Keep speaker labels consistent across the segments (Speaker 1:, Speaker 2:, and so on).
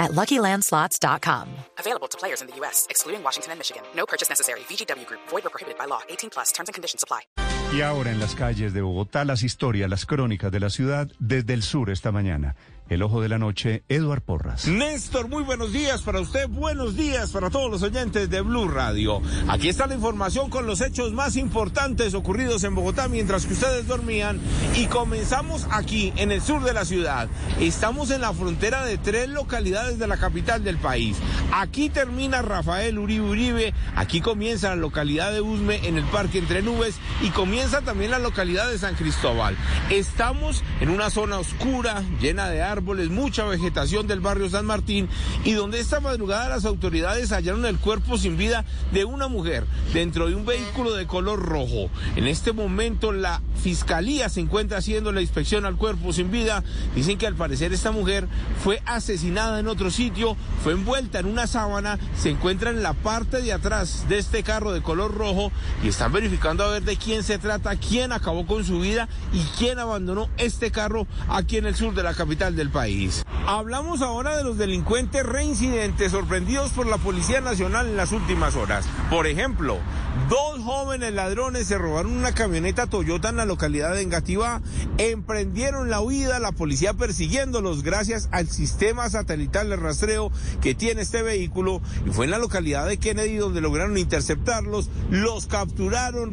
Speaker 1: at LuckyLandSlots.com.
Speaker 2: Available to players in the U.S., excluding Washington and Michigan. No purchase necessary. VGW Group. Void or prohibited by law. 18 plus. Terms and conditions apply.
Speaker 3: Y ahora en las calles de Bogotá, las historias, las crónicas de la ciudad desde el sur esta mañana. El ojo de la noche, Eduard Porras.
Speaker 4: Néstor, muy buenos días para usted, buenos días para todos los oyentes de Blue Radio. Aquí está la información con los hechos más importantes ocurridos en Bogotá mientras que ustedes dormían y comenzamos aquí en el sur de la ciudad. Estamos en la frontera de tres localidades de la capital del país. Aquí termina Rafael Uribe Uribe, aquí comienza la localidad de Usme en el Parque Entre Nubes y comienza también la localidad de San Cristóbal. Estamos en una zona oscura, llena de árboles árboles, mucha vegetación del barrio San Martín y donde esta madrugada las autoridades hallaron el cuerpo sin vida de una mujer dentro de un vehículo de color rojo. En este momento la fiscalía se encuentra haciendo la inspección al cuerpo sin vida. Dicen que al parecer esta mujer fue asesinada en otro sitio, fue envuelta en una sábana, se encuentra en la parte de atrás de este carro de color rojo y están verificando a ver de quién se trata, quién acabó con su vida y quién abandonó este carro aquí en el sur de la capital del país. Hablamos ahora de los delincuentes reincidentes sorprendidos por la Policía Nacional en las últimas horas. Por ejemplo, dos jóvenes ladrones se robaron una camioneta Toyota en la localidad de Engativá, emprendieron la huida, la policía persiguiéndolos gracias al sistema satelital de rastreo que tiene este vehículo. Y fue en la localidad de Kennedy donde lograron interceptarlos, los capturaron.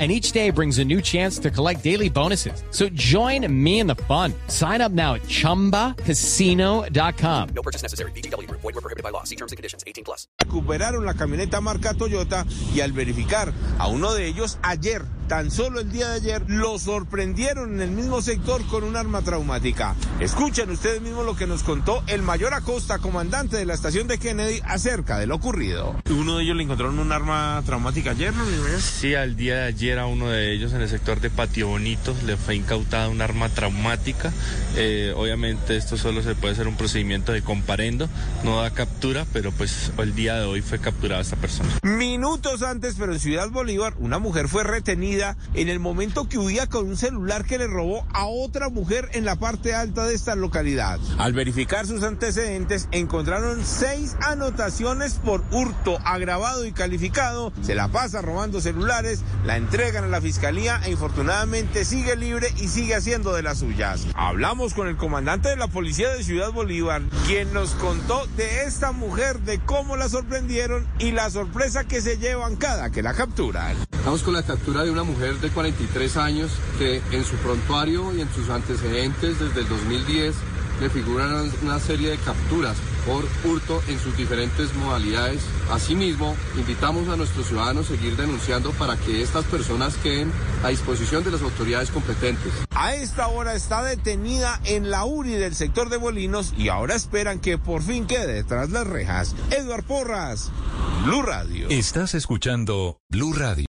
Speaker 5: and each day brings a new chance to collect daily bonuses. So join me in the fun. Sign up now at ChumbaCasino.com.
Speaker 6: No purchase necessary. VGW Group. Void were prohibited by law. See terms and conditions. 18 plus.
Speaker 4: Recuperaron la camioneta marca Toyota y al verificar a uno de ellos ayer, tan solo el día de ayer, lo sorprendieron en el mismo sector con un arma traumática. Escuchen ustedes mismos lo que nos contó el mayor Acosta, comandante de la estación de Kennedy, acerca de lo ocurrido. Uno de ellos le encontraron un arma traumática ayer, ¿no?
Speaker 7: Sí, al día de ayer a uno de ellos en el sector de Patio Bonito le fue incautada un arma traumática. Eh, obviamente esto solo se puede hacer un procedimiento de comparendo, no da captura, pero pues el día de hoy fue capturada esta persona.
Speaker 4: Minutos antes, pero en Ciudad Bolívar, una mujer fue retenida en el momento que huía con un celular que le robó a otra mujer en la parte alta de esta localidad. Al verificar sus antecedentes, encontraron seis anotaciones por hurto agravado y calificado. Se la pasa robando celulares, la entregan a la fiscalía e infortunadamente sigue libre y sigue haciendo de las suyas. Hablamos con el comandante de la policía de Ciudad Bolívar, quien nos contó de esta mujer, de cómo la sorprendieron y la sorpresa que se llevan cada que la capturan.
Speaker 8: Estamos con la captura de una mujer de 43 años que en su prontuario y en sus antecedentes desde el 2010 le figuran una serie de capturas por hurto en sus diferentes modalidades. Asimismo, invitamos a nuestros ciudadanos a seguir denunciando para que estas personas queden a disposición de las autoridades competentes.
Speaker 4: A esta hora está detenida en la URI del sector de Bolinos y ahora esperan que por fin quede detrás las rejas. Eduard Porras, Blue Radio.
Speaker 9: Estás escuchando Blue Radio.